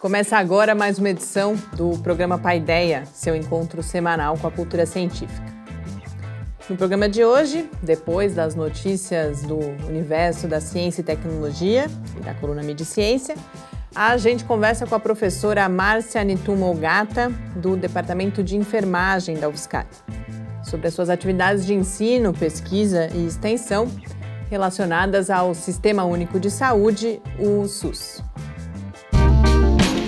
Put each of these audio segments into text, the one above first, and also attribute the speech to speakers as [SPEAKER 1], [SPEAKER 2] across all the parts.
[SPEAKER 1] Começa agora mais uma edição do programa Paideia, seu encontro semanal com a cultura científica. No programa de hoje, depois das notícias do universo da ciência e tecnologia e da coluna Mediciência, a gente conversa com a professora Márcia Nitumo Ogata, do Departamento de Enfermagem da UFSCar, sobre as suas atividades de ensino, pesquisa e extensão relacionadas ao Sistema Único de Saúde, o SUS.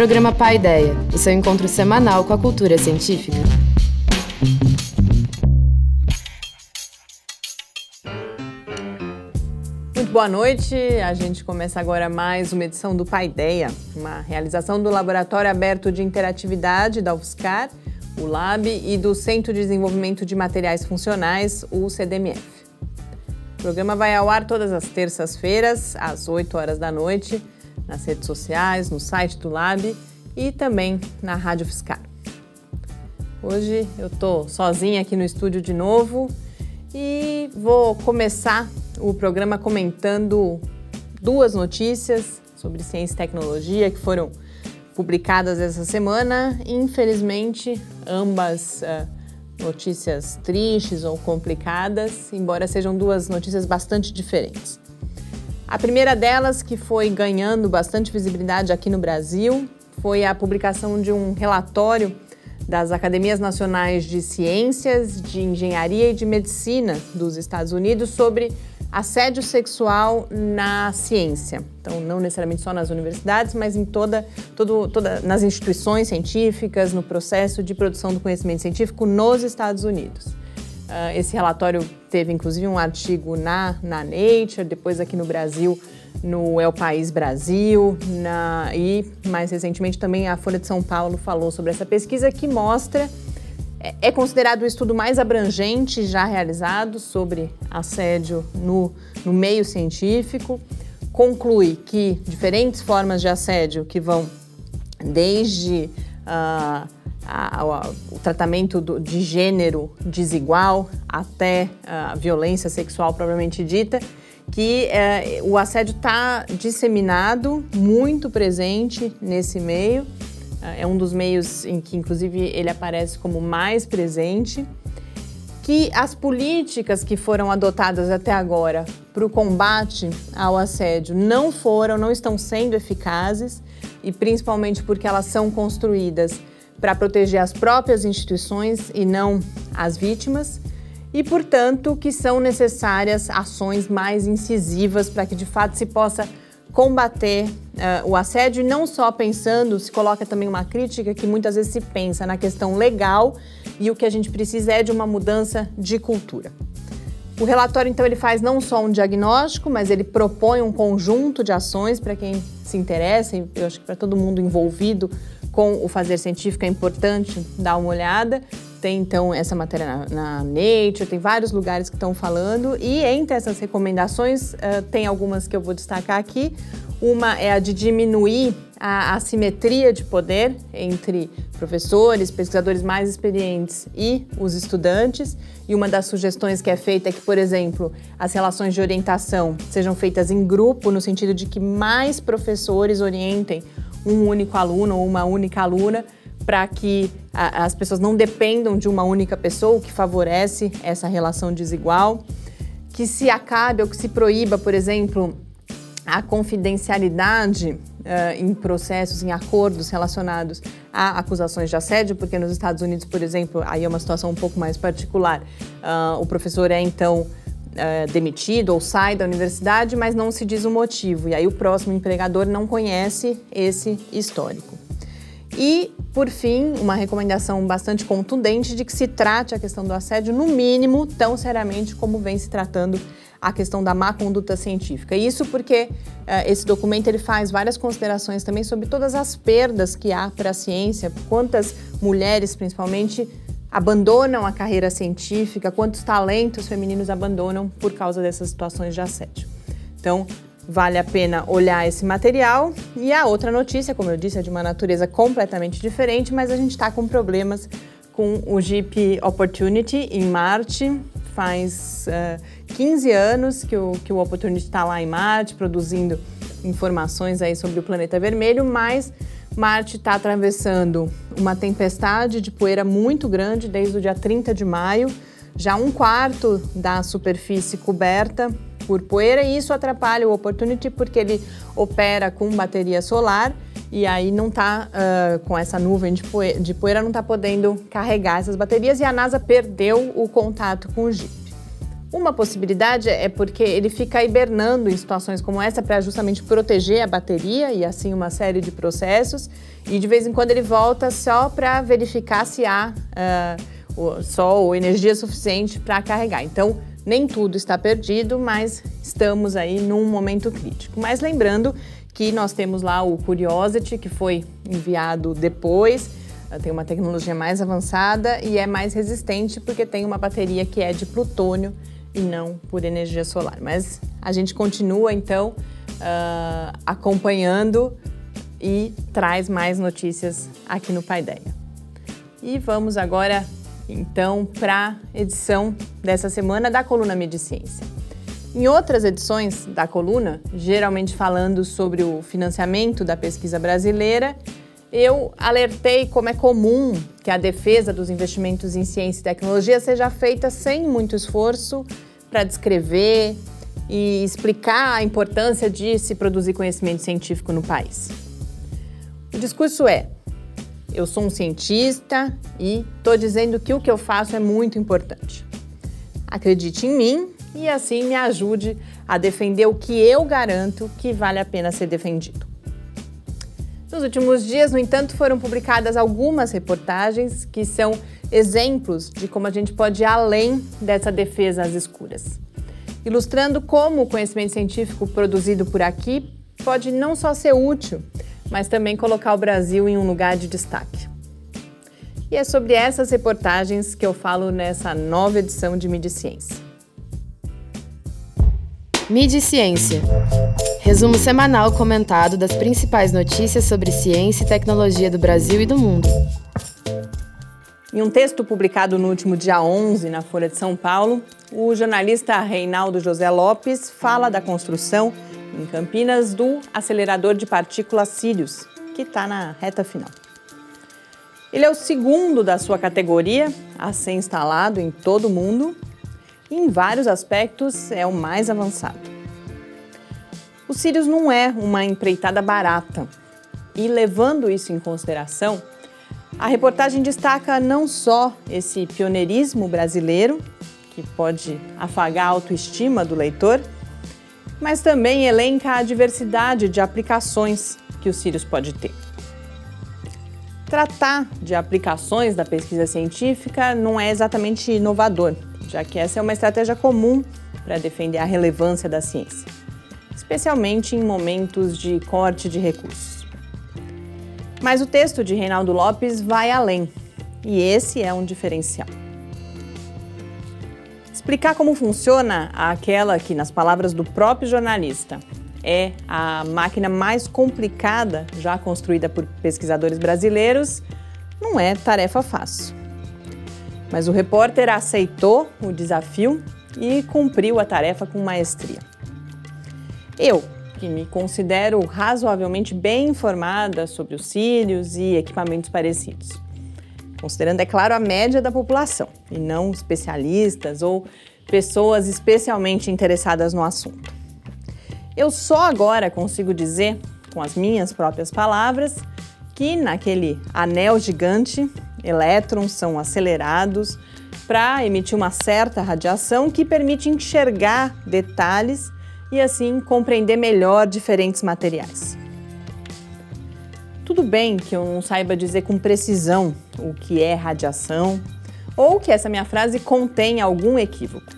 [SPEAKER 2] Programa Pai Ideia, o seu encontro semanal com a cultura científica.
[SPEAKER 1] Muito boa noite. A gente começa agora mais uma edição do Pai Ideia, uma realização do Laboratório Aberto de Interatividade da UFSCar, o LAB, e do Centro de Desenvolvimento de Materiais Funcionais, o CDMF. O programa vai ao ar todas as terças-feiras, às 8 horas da noite nas redes sociais, no site do Lab e também na Rádio Fiscar. Hoje eu estou sozinha aqui no estúdio de novo e vou começar o programa comentando duas notícias sobre ciência e tecnologia que foram publicadas essa semana. Infelizmente, ambas uh, notícias tristes ou complicadas, embora sejam duas notícias bastante diferentes. A primeira delas, que foi ganhando bastante visibilidade aqui no Brasil, foi a publicação de um relatório das Academias Nacionais de Ciências, de Engenharia e de Medicina dos Estados Unidos sobre assédio sexual na ciência. Então, não necessariamente só nas universidades, mas em toda, todo, toda, nas instituições científicas, no processo de produção do conhecimento científico nos Estados Unidos. Uh, esse relatório teve inclusive um artigo na, na Nature, depois aqui no Brasil, no É o País Brasil, na, e mais recentemente também a Folha de São Paulo falou sobre essa pesquisa que mostra, é, é considerado o estudo mais abrangente já realizado sobre assédio no, no meio científico. Conclui que diferentes formas de assédio que vão desde. Uh, a, a, o tratamento do, de gênero desigual até a violência sexual propriamente dita, que é, o assédio está disseminado, muito presente nesse meio. É um dos meios em que, inclusive, ele aparece como mais presente. Que as políticas que foram adotadas até agora para o combate ao assédio não foram, não estão sendo eficazes, e principalmente porque elas são construídas para proteger as próprias instituições e não as vítimas, e, portanto, que são necessárias ações mais incisivas para que de fato se possa combater uh, o assédio e não só pensando, se coloca também uma crítica que muitas vezes se pensa na questão legal e o que a gente precisa é de uma mudança de cultura. O relatório, então, ele faz não só um diagnóstico, mas ele propõe um conjunto de ações para quem se interessa, e eu acho que para todo mundo envolvido com o fazer científico é importante dar uma olhada. Tem então essa matéria na, na Nature, tem vários lugares que estão falando, e entre essas recomendações, uh, tem algumas que eu vou destacar aqui. Uma é a de diminuir a assimetria de poder entre professores, pesquisadores mais experientes e os estudantes. E uma das sugestões que é feita é que, por exemplo, as relações de orientação sejam feitas em grupo, no sentido de que mais professores orientem um único aluno ou uma única aluna, para que a, as pessoas não dependam de uma única pessoa, o que favorece essa relação desigual. Que se acabe ou que se proíba, por exemplo, a confidencialidade uh, em processos, em acordos relacionados a acusações de assédio, porque nos Estados Unidos, por exemplo, aí é uma situação um pouco mais particular. Uh, o professor é então é, demitido ou sai da universidade, mas não se diz o motivo. E aí o próximo empregador não conhece esse histórico. E, por fim, uma recomendação bastante contundente de que se trate a questão do assédio, no mínimo, tão seriamente como vem se tratando a questão da má conduta científica. Isso porque uh, esse documento ele faz várias considerações também sobre todas as perdas que há para a ciência, quantas mulheres, principalmente, abandonam a carreira científica, quantos talentos femininos abandonam por causa dessas situações de assédio. Então, vale a pena olhar esse material. E a outra notícia, como eu disse, é de uma natureza completamente diferente, mas a gente está com problemas com o Jeep Opportunity em Marte. Faz uh, eh, 15 anos que o, que o Opportunity está lá em Marte, produzindo informações aí sobre o planeta vermelho, mas Marte está atravessando uma tempestade de poeira muito grande desde o dia 30 de maio, já um quarto da superfície coberta por poeira, e isso atrapalha o Opportunity porque ele opera com bateria solar e aí não está uh, com essa nuvem de poeira, de poeira não está podendo carregar essas baterias e a NASA perdeu o contato com o Jeep. Uma possibilidade é porque ele fica hibernando em situações como essa para justamente proteger a bateria e assim uma série de processos. E de vez em quando ele volta só para verificar se há uh, sol ou energia suficiente para carregar. Então, nem tudo está perdido, mas estamos aí num momento crítico. Mas lembrando que nós temos lá o Curiosity, que foi enviado depois, ah, tem uma tecnologia mais avançada e é mais resistente porque tem uma bateria que é de plutônio e não por energia solar. Mas a gente continua então uh, acompanhando e traz mais notícias aqui no Paideia. E vamos agora então para a edição dessa semana da coluna Mediciência. Em outras edições da coluna, geralmente falando sobre o financiamento da pesquisa brasileira, eu alertei como é comum que a defesa dos investimentos em ciência e tecnologia seja feita sem muito esforço para descrever e explicar a importância de se produzir conhecimento científico no país. O discurso é: eu sou um cientista e estou dizendo que o que eu faço é muito importante. Acredite em mim e assim me ajude a defender o que eu garanto que vale a pena ser defendido. Nos últimos dias, no entanto, foram publicadas algumas reportagens que são exemplos de como a gente pode ir além dessa defesa às escuras, ilustrando como o conhecimento científico produzido por aqui pode não só ser útil, mas também colocar o Brasil em um lugar de destaque. E é sobre essas reportagens que eu falo nessa nova edição de Mídia Ciência.
[SPEAKER 2] Mídia Ciência Resumo semanal comentado das principais notícias sobre ciência e tecnologia do Brasil e do mundo.
[SPEAKER 1] Em um texto publicado no último dia 11 na Folha de São Paulo, o jornalista Reinaldo José Lopes fala da construção em Campinas do acelerador de partículas Sirius, que está na reta final. Ele é o segundo da sua categoria a ser instalado em todo o mundo e, em vários aspectos, é o mais avançado. O Sirius não é uma empreitada barata. E levando isso em consideração, a reportagem destaca não só esse pioneirismo brasileiro, que pode afagar a autoestima do leitor, mas também elenca a diversidade de aplicações que o Sirius pode ter. Tratar de aplicações da pesquisa científica não é exatamente inovador, já que essa é uma estratégia comum para defender a relevância da ciência especialmente em momentos de corte de recursos. Mas o texto de Reinaldo Lopes vai além, e esse é um diferencial. Explicar como funciona aquela que, nas palavras do próprio jornalista, é a máquina mais complicada já construída por pesquisadores brasileiros, não é tarefa fácil. Mas o repórter aceitou o desafio e cumpriu a tarefa com maestria. Eu, que me considero razoavelmente bem informada sobre os cílios e equipamentos parecidos, considerando, é claro, a média da população e não especialistas ou pessoas especialmente interessadas no assunto. Eu só agora consigo dizer, com as minhas próprias palavras, que naquele anel gigante, elétrons são acelerados para emitir uma certa radiação que permite enxergar detalhes e assim compreender melhor diferentes materiais. Tudo bem que eu não saiba dizer com precisão o que é radiação ou que essa minha frase contém algum equívoco.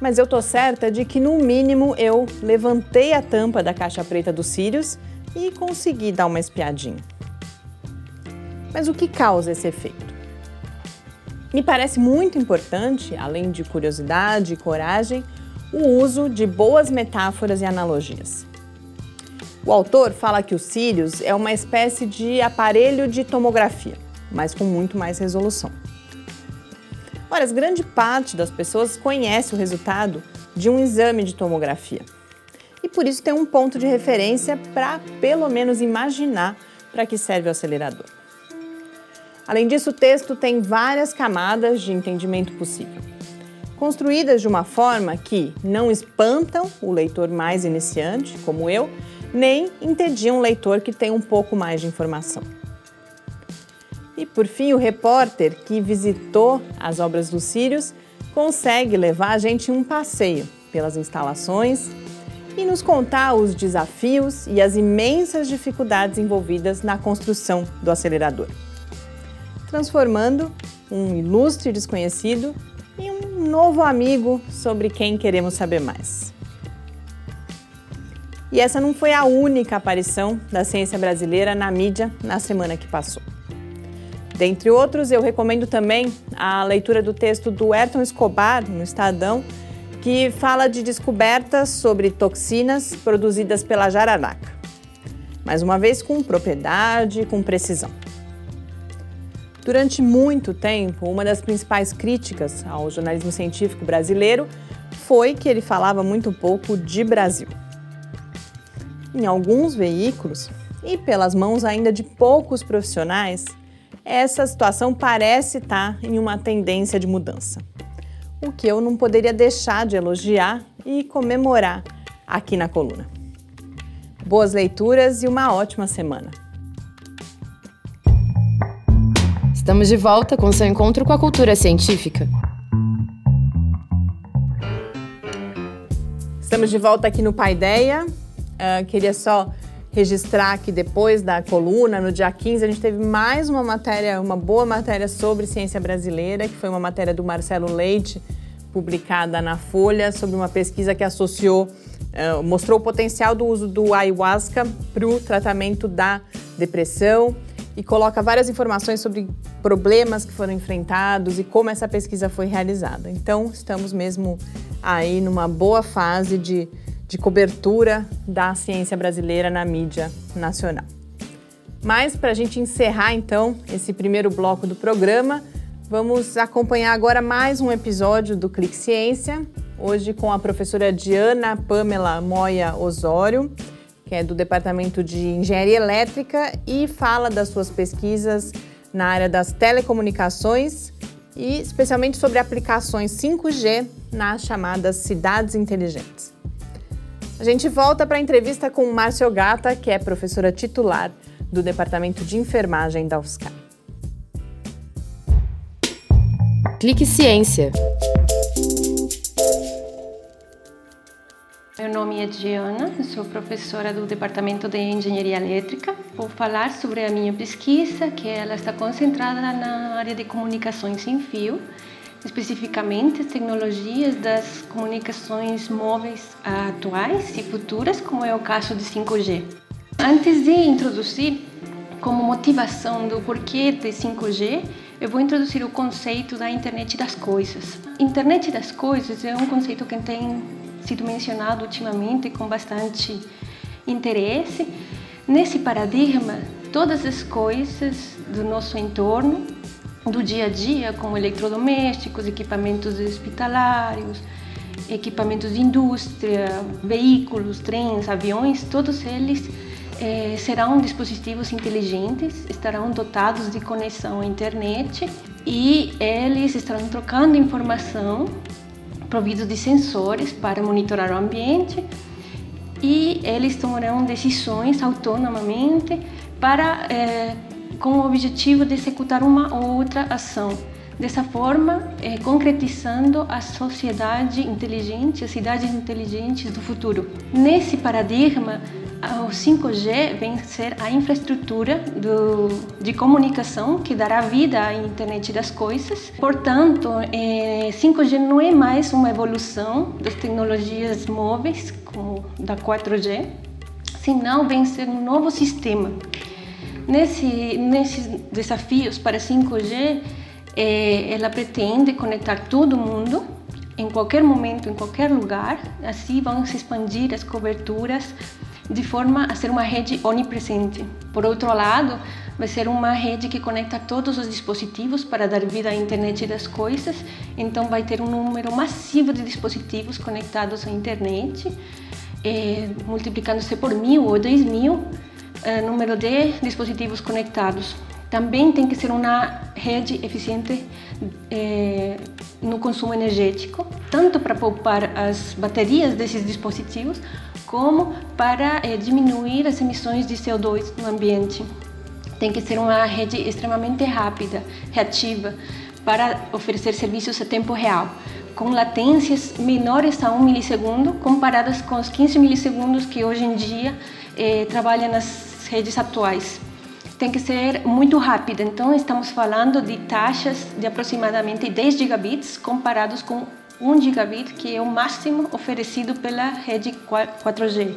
[SPEAKER 1] Mas eu tô certa de que no mínimo eu levantei a tampa da caixa preta dos Sirius e consegui dar uma espiadinha. Mas o que causa esse efeito? Me parece muito importante, além de curiosidade e coragem, o uso de boas metáforas e analogias. O autor fala que o Sirius é uma espécie de aparelho de tomografia, mas com muito mais resolução. Ora, grande parte das pessoas conhece o resultado de um exame de tomografia. E por isso tem um ponto de referência para, pelo menos, imaginar para que serve o acelerador. Além disso, o texto tem várias camadas de entendimento possível, construídas de uma forma que não espantam o leitor mais iniciante, como eu, nem entediam um leitor que tem um pouco mais de informação. E por fim, o repórter que visitou as obras dos Sírios consegue levar a gente um passeio pelas instalações e nos contar os desafios e as imensas dificuldades envolvidas na construção do acelerador transformando um ilustre desconhecido um novo amigo sobre quem queremos saber mais. E essa não foi a única aparição da ciência brasileira na mídia na semana que passou. Dentre outros, eu recomendo também a leitura do texto do Ayrton Escobar, no Estadão, que fala de descobertas sobre toxinas produzidas pela jararaca. Mais uma vez, com propriedade e com precisão. Durante muito tempo, uma das principais críticas ao jornalismo científico brasileiro foi que ele falava muito pouco de Brasil. Em alguns veículos, e pelas mãos ainda de poucos profissionais, essa situação parece estar em uma tendência de mudança. O que eu não poderia deixar de elogiar e comemorar aqui na coluna. Boas leituras e uma ótima semana!
[SPEAKER 2] Estamos de volta com seu encontro com a cultura científica.
[SPEAKER 1] Estamos de volta aqui no Paideia. Uh, queria só registrar que depois da coluna, no dia 15, a gente teve mais uma matéria, uma boa matéria sobre ciência brasileira, que foi uma matéria do Marcelo Leite, publicada na Folha, sobre uma pesquisa que associou, uh, mostrou o potencial do uso do ayahuasca para o tratamento da depressão e coloca várias informações sobre problemas que foram enfrentados e como essa pesquisa foi realizada. Então, estamos mesmo aí numa boa fase de, de cobertura da ciência brasileira na mídia nacional. Mas, para a gente encerrar então esse primeiro bloco do programa, vamos acompanhar agora mais um episódio do Clique Ciência, hoje com a professora Diana Pamela Moya Osório que é do Departamento de Engenharia Elétrica e fala das suas pesquisas na área das telecomunicações e especialmente sobre aplicações 5G nas chamadas cidades inteligentes. A gente volta para a entrevista com Márcia Gata, que é professora titular do Departamento de Enfermagem da UFSCar.
[SPEAKER 2] Clique Ciência.
[SPEAKER 3] Meu nome é Diana, sou professora do Departamento de Engenharia Elétrica. Vou falar sobre a minha pesquisa, que ela está concentrada na área de comunicações sem fio, especificamente as tecnologias das comunicações móveis atuais e futuras, como é o caso de 5G. Antes de introduzir como motivação do porquê de 5G, eu vou introduzir o conceito da internet das coisas. Internet das coisas é um conceito que tem sido mencionado ultimamente com bastante interesse. Nesse paradigma, todas as coisas do nosso entorno, do dia a dia, como eletrodomésticos, equipamentos hospitalários, equipamentos de indústria, veículos, trens, aviões, todos eles eh, serão dispositivos inteligentes, estarão dotados de conexão à internet e eles estarão trocando informação providos de sensores para monitorar o ambiente e eles tomarão decisões autonomamente para eh, com o objetivo de executar uma ou outra ação. Dessa forma, eh, concretizando a sociedade inteligente, as cidades inteligentes do futuro. Nesse paradigma, o 5G vem ser a infraestrutura do, de comunicação que dará vida à internet das coisas. Portanto, é, 5G não é mais uma evolução das tecnologias móveis, como da 4G, senão vem ser um novo sistema. Nesse, nesses desafios para 5G, é, ela pretende conectar todo mundo em qualquer momento, em qualquer lugar. Assim vão se expandir as coberturas de forma a ser uma rede onipresente. Por outro lado, vai ser uma rede que conecta todos os dispositivos para dar vida à internet das coisas. Então, vai ter um número massivo de dispositivos conectados à internet, eh, multiplicando-se por mil ou dez mil eh, número de dispositivos conectados. Também tem que ser uma rede eficiente eh, no consumo energético, tanto para poupar as baterias desses dispositivos, como para eh, diminuir as emissões de CO2 no ambiente. Tem que ser uma rede extremamente rápida, reativa, para oferecer serviços a tempo real, com latências menores a 1 milissegundo, comparadas com os 15 milissegundos que hoje em dia eh, trabalham nas redes atuais. Tem que ser muito rápida, então estamos falando de taxas de aproximadamente 10 gigabits comparados com 1 gigabit, que é o máximo oferecido pela rede 4G.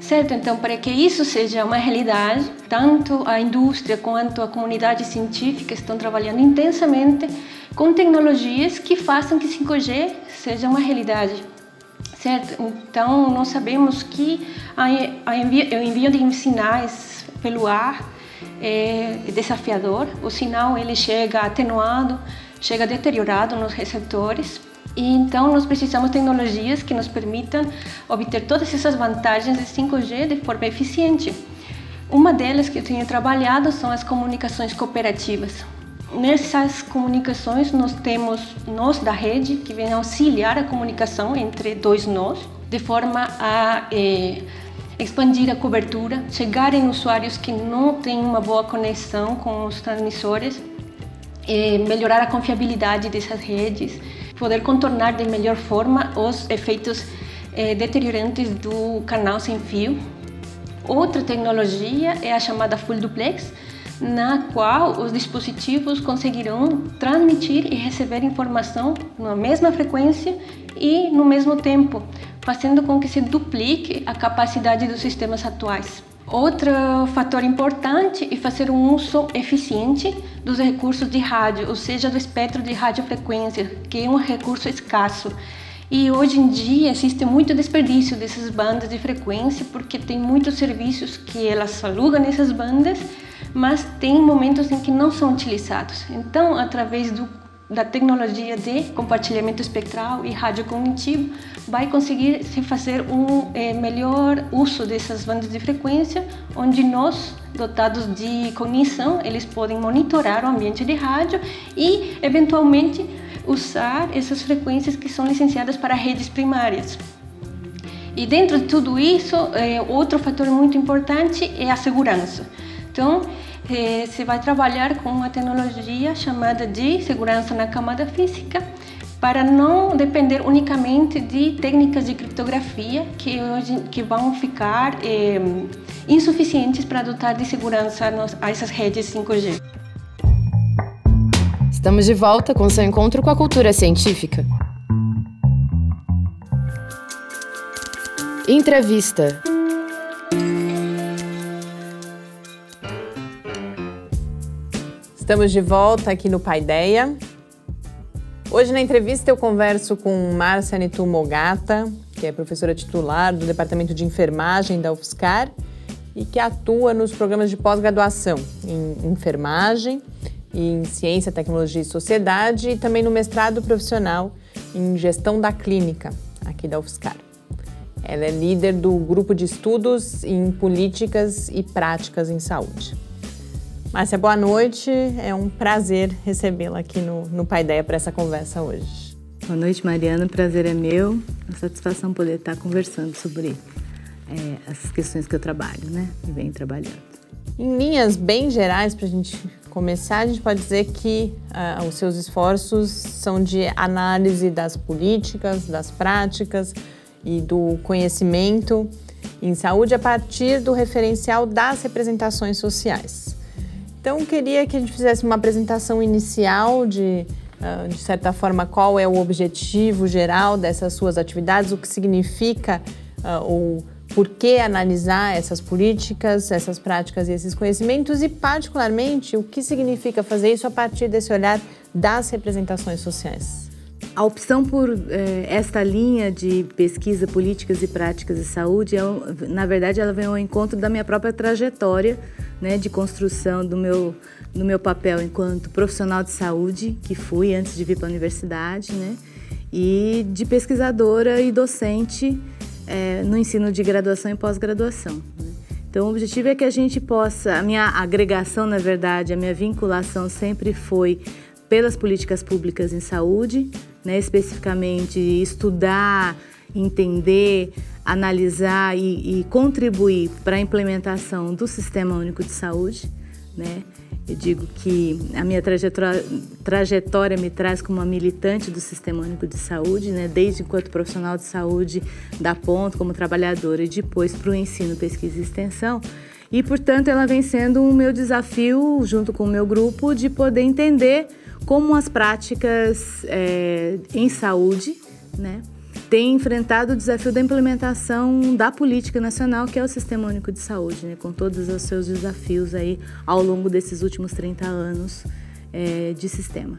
[SPEAKER 3] Certo? Então, para que isso seja uma realidade, tanto a indústria quanto a comunidade científica estão trabalhando intensamente com tecnologias que façam que 5G seja uma realidade. Certo? Então, nós sabemos que o envio de sinais pelo ar é desafiador. O sinal ele chega atenuado, chega deteriorado nos receptores e então nós precisamos de tecnologias que nos permitam obter todas essas vantagens de 5G de forma eficiente. Uma delas que eu tenho trabalhado são as comunicações cooperativas. Nessas comunicações nós temos nós da rede que vem auxiliar a comunicação entre dois nós, de forma a eh, expandir a cobertura, chegar em usuários que não têm uma boa conexão com os transmissores, eh, melhorar a confiabilidade dessas redes poder contornar de melhor forma os efeitos eh, deteriorantes do canal sem fio. Outra tecnologia é a chamada Full Duplex, na qual os dispositivos conseguirão transmitir e receber informação na mesma frequência e no mesmo tempo, fazendo com que se duplique a capacidade dos sistemas atuais. Outro fator importante é fazer um uso eficiente dos recursos de rádio, ou seja, do espectro de radiofrequência, que é um recurso escasso. E hoje em dia existe muito desperdício dessas bandas de frequência, porque tem muitos serviços que elas alugam nessas bandas, mas tem momentos em que não são utilizados. Então, através do da tecnologia de compartilhamento espectral e rádio cognitivo vai conseguir se fazer um é, melhor uso dessas bandas de frequência, onde nós, dotados de cognição, eles podem monitorar o ambiente de rádio e, eventualmente, usar essas frequências que são licenciadas para redes primárias. E dentro de tudo isso, é, outro fator muito importante é a segurança. Então, eh, se vai trabalhar com uma tecnologia chamada de segurança na camada física para não depender unicamente de técnicas de criptografia que hoje que vão ficar eh, insuficientes para dotar de segurança nos, a essas redes 5G.
[SPEAKER 2] Estamos de volta com seu encontro com a cultura científica. Entrevista.
[SPEAKER 1] Estamos de volta aqui no Paideia. Hoje na entrevista eu converso com Márcia Nitu Mogata, que é professora titular do Departamento de Enfermagem da UFSCar e que atua nos programas de pós-graduação em enfermagem, em ciência, tecnologia e sociedade e também no mestrado profissional em gestão da clínica aqui da UFSCar. Ela é líder do grupo de estudos em políticas e práticas em saúde. Márcia, boa noite. É um prazer recebê-la aqui no, no Pai Ideia para essa conversa hoje.
[SPEAKER 4] Boa noite, Mariana. O prazer é meu. Uma satisfação poder estar conversando sobre é, essas questões que eu trabalho, né? E venho trabalhando.
[SPEAKER 1] Em linhas bem gerais, para a gente começar, a gente pode dizer que uh, os seus esforços são de análise das políticas, das práticas e do conhecimento em saúde a partir do referencial das representações sociais. Então, queria que a gente fizesse uma apresentação inicial de, ah, de certa forma, qual é o objetivo geral dessas suas atividades, o que significa uh, ou por que analisar essas políticas, essas práticas e esses conhecimentos e, particularmente, o que significa fazer isso a partir desse olhar das representações sociais.
[SPEAKER 4] A opção por eh, esta linha de pesquisa, políticas e práticas de saúde, é, na verdade, ela vem ao encontro da minha própria trajetória né, de construção do meu, do meu papel enquanto profissional de saúde, que fui antes de vir para a universidade, né, e de pesquisadora e docente é, no ensino de graduação e pós-graduação. Né? Então, o objetivo é que a gente possa, a minha agregação, na verdade, a minha vinculação sempre foi pelas políticas públicas em saúde, né? especificamente estudar, entender, analisar e, e contribuir para a implementação do Sistema Único de Saúde. Né? Eu digo que a minha trajetória, trajetória me traz como uma militante do Sistema Único de Saúde, né? desde enquanto profissional de saúde da ponta, como trabalhadora, e depois para o ensino, pesquisa e extensão. E, portanto, ela vem sendo o um meu desafio, junto com o meu grupo, de poder entender como as práticas é, em saúde, né? tem enfrentado o desafio da implementação da política nacional, que é o Sistema Único de Saúde, né, com todos os seus desafios aí ao longo desses últimos 30 anos é, de sistema.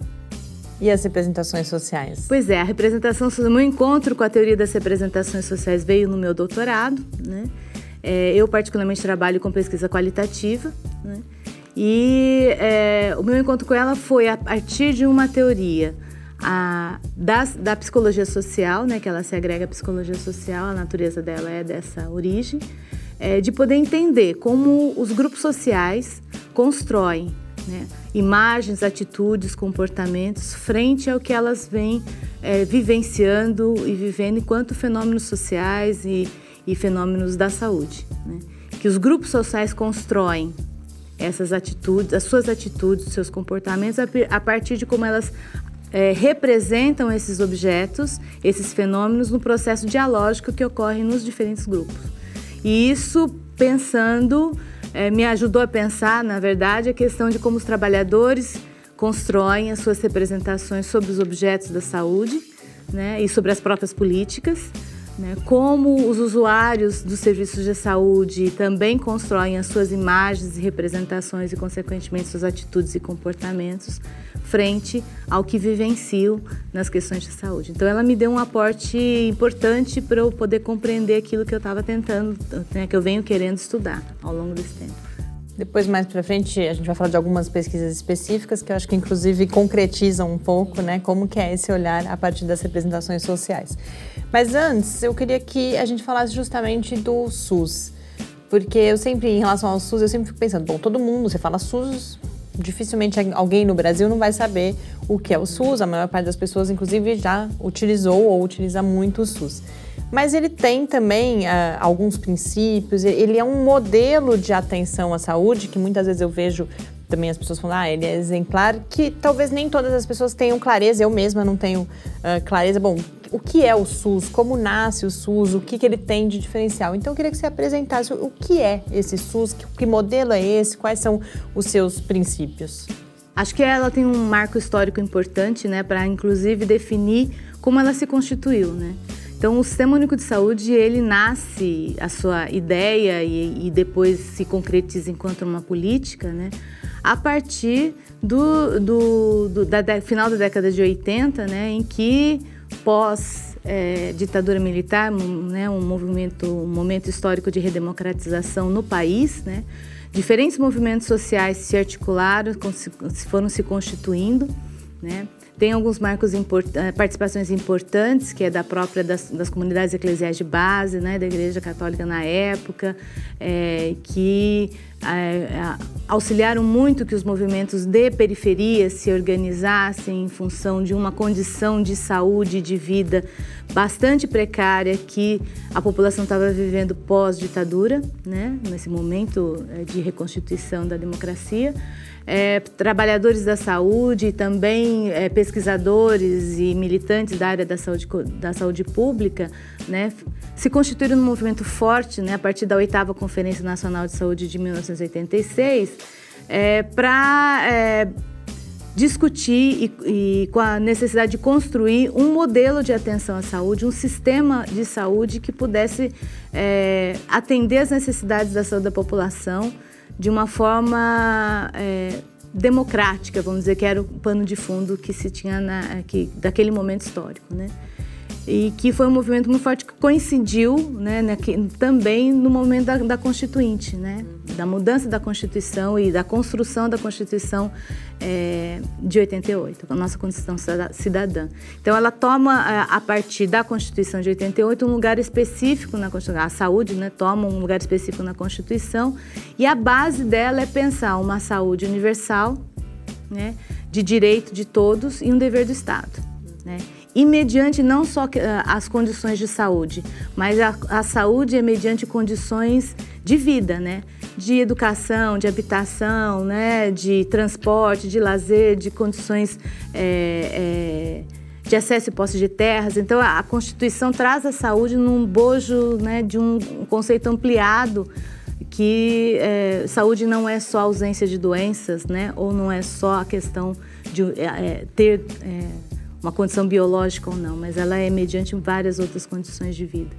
[SPEAKER 1] E as representações sociais?
[SPEAKER 4] Pois é, a representação, o meu encontro com a teoria das representações sociais veio no meu doutorado, né? É, eu particularmente trabalho com pesquisa qualitativa, né? E é, o meu encontro com ela foi a partir de uma teoria a, da, da psicologia social, né, que ela se agrega à psicologia social, a natureza dela é dessa origem, é, de poder entender como os grupos sociais constroem né, imagens, atitudes, comportamentos frente ao que elas vêm é, vivenciando e vivendo enquanto fenômenos sociais e, e fenômenos da saúde. Né? Que os grupos sociais constroem essas atitudes, as suas atitudes, os seus comportamentos a partir de como elas é, representam esses objetos, esses fenômenos, no processo dialógico que ocorre nos diferentes grupos. E isso, pensando, é, me ajudou a pensar, na verdade, a questão de como os trabalhadores constroem as suas representações sobre os objetos da saúde né, e sobre as próprias políticas. Né, como os usuários dos serviços de saúde também constroem as suas imagens e representações e, consequentemente, suas atitudes e comportamentos frente ao que vivencio nas questões de saúde. Então, ela me deu um aporte importante para eu poder compreender aquilo que eu estava tentando, né, que eu venho querendo estudar ao longo desse tempo.
[SPEAKER 1] Depois, mais para frente, a gente vai falar de algumas pesquisas específicas que eu acho que, inclusive, concretizam um pouco né, como que é esse olhar a partir das representações sociais. Mas antes, eu queria que a gente falasse justamente do SUS. Porque eu sempre, em relação ao SUS, eu sempre fico pensando, bom, todo mundo, você fala SUS, dificilmente alguém no Brasil não vai saber o que é o SUS. A maior parte das pessoas, inclusive, já utilizou ou utiliza muito o SUS. Mas ele tem também uh, alguns princípios, ele é um modelo de atenção à saúde que muitas vezes eu vejo também as pessoas falam, ah, ele é exemplar, que talvez nem todas as pessoas tenham clareza, eu mesma não tenho uh, clareza. Bom, o que é o SUS? Como nasce o SUS? O que, que ele tem de diferencial? Então eu queria que você apresentasse o que é esse SUS, que, que modelo é esse, quais são os seus princípios.
[SPEAKER 4] Acho que ela tem um marco histórico importante, né, para inclusive definir como ela se constituiu, né? Então, o Sistema Único de Saúde, ele nasce, a sua ideia e, e depois se concretiza enquanto uma política, né? a partir do, do, do da, final da década de 80, né, em que pós é, ditadura militar, né, um movimento, um momento histórico de redemocratização no país, né, diferentes movimentos sociais se articularam, foram se constituindo, né, tem alguns marcos import eh, participações importantes, que é da própria das, das, comunidades eclesiais de base, né, da Igreja Católica na época, é, que é, auxiliaram muito que os movimentos de periferia se organizassem em função de uma condição de saúde e de vida bastante precária que a população estava vivendo pós-ditadura, né, nesse momento de reconstituição da democracia. É, trabalhadores da saúde, também é, pesquisadores e militantes da área da saúde, da saúde pública, né, se constituíram num movimento forte né, a partir da oitava Conferência Nacional de Saúde de 1986 é, para é, discutir e, e, com a necessidade de construir um modelo de atenção à saúde, um sistema de saúde que pudesse é, atender as necessidades da saúde da população de uma forma é, democrática, vamos dizer, que era o pano de fundo que se tinha na, que, daquele momento histórico, né? E que foi um movimento muito forte que coincidiu né, né também no momento da, da, Constituinte, né, da mudança da Constituição e da construção da Constituição é, de 88, a nossa Constituição Cidadã. Então, ela toma, é, a partir da Constituição de 88, um lugar específico na Constituição, a saúde né, toma um lugar específico na Constituição, e a base dela é pensar uma saúde universal, né, de direito de todos e um dever do Estado. Né? E mediante não só eh, as condições de saúde, mas a, a saúde é mediante condições de vida, né? De educação, de habitação, né? De transporte, de lazer, de condições é, é, de acesso e posse de terras. Então, a, a Constituição traz a saúde num bojo né, de um, um conceito ampliado que é, saúde não é só ausência de doenças, né? Ou não é só a questão de ter uma condição biológica ou não, mas ela é mediante várias outras condições de vida.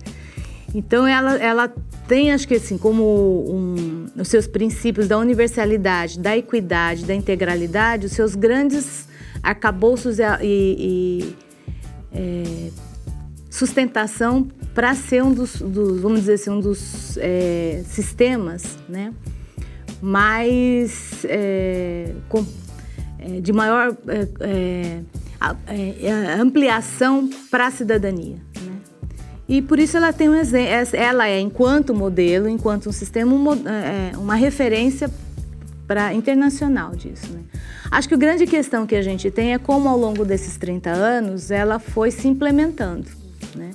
[SPEAKER 4] Então ela, ela tem, acho que assim, como um, os seus princípios da universalidade, da equidade, da integralidade, os seus grandes arcabouços e, e, e é, sustentação para ser um dos, dos, vamos dizer assim, um dos é, sistemas, né, mais é, com, é, de maior é, é, ampliação para a cidadania. Né? E por isso ela tem um exemplo, ela é enquanto modelo, enquanto um sistema, é, uma referência para internacional disso. Né? Acho que a grande questão que a gente tem é como ao longo desses 30 anos ela foi se implementando. Né?